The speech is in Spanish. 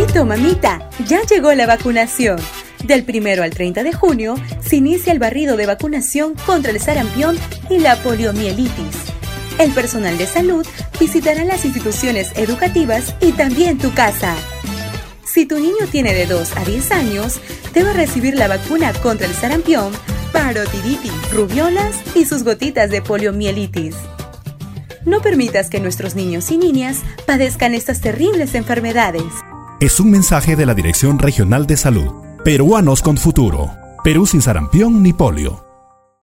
Papito, mamita, ya llegó la vacunación. Del primero al 30 de junio se inicia el barrido de vacunación contra el sarampión y la poliomielitis. El personal de salud visitará las instituciones educativas y también tu casa. Si tu niño tiene de 2 a 10 años, debe recibir la vacuna contra el sarampión, parotiditis, rubiolas y sus gotitas de poliomielitis. No permitas que nuestros niños y niñas padezcan estas terribles enfermedades. Es un mensaje de la Dirección Regional de Salud. Peruanos con futuro. Perú sin sarampión ni polio.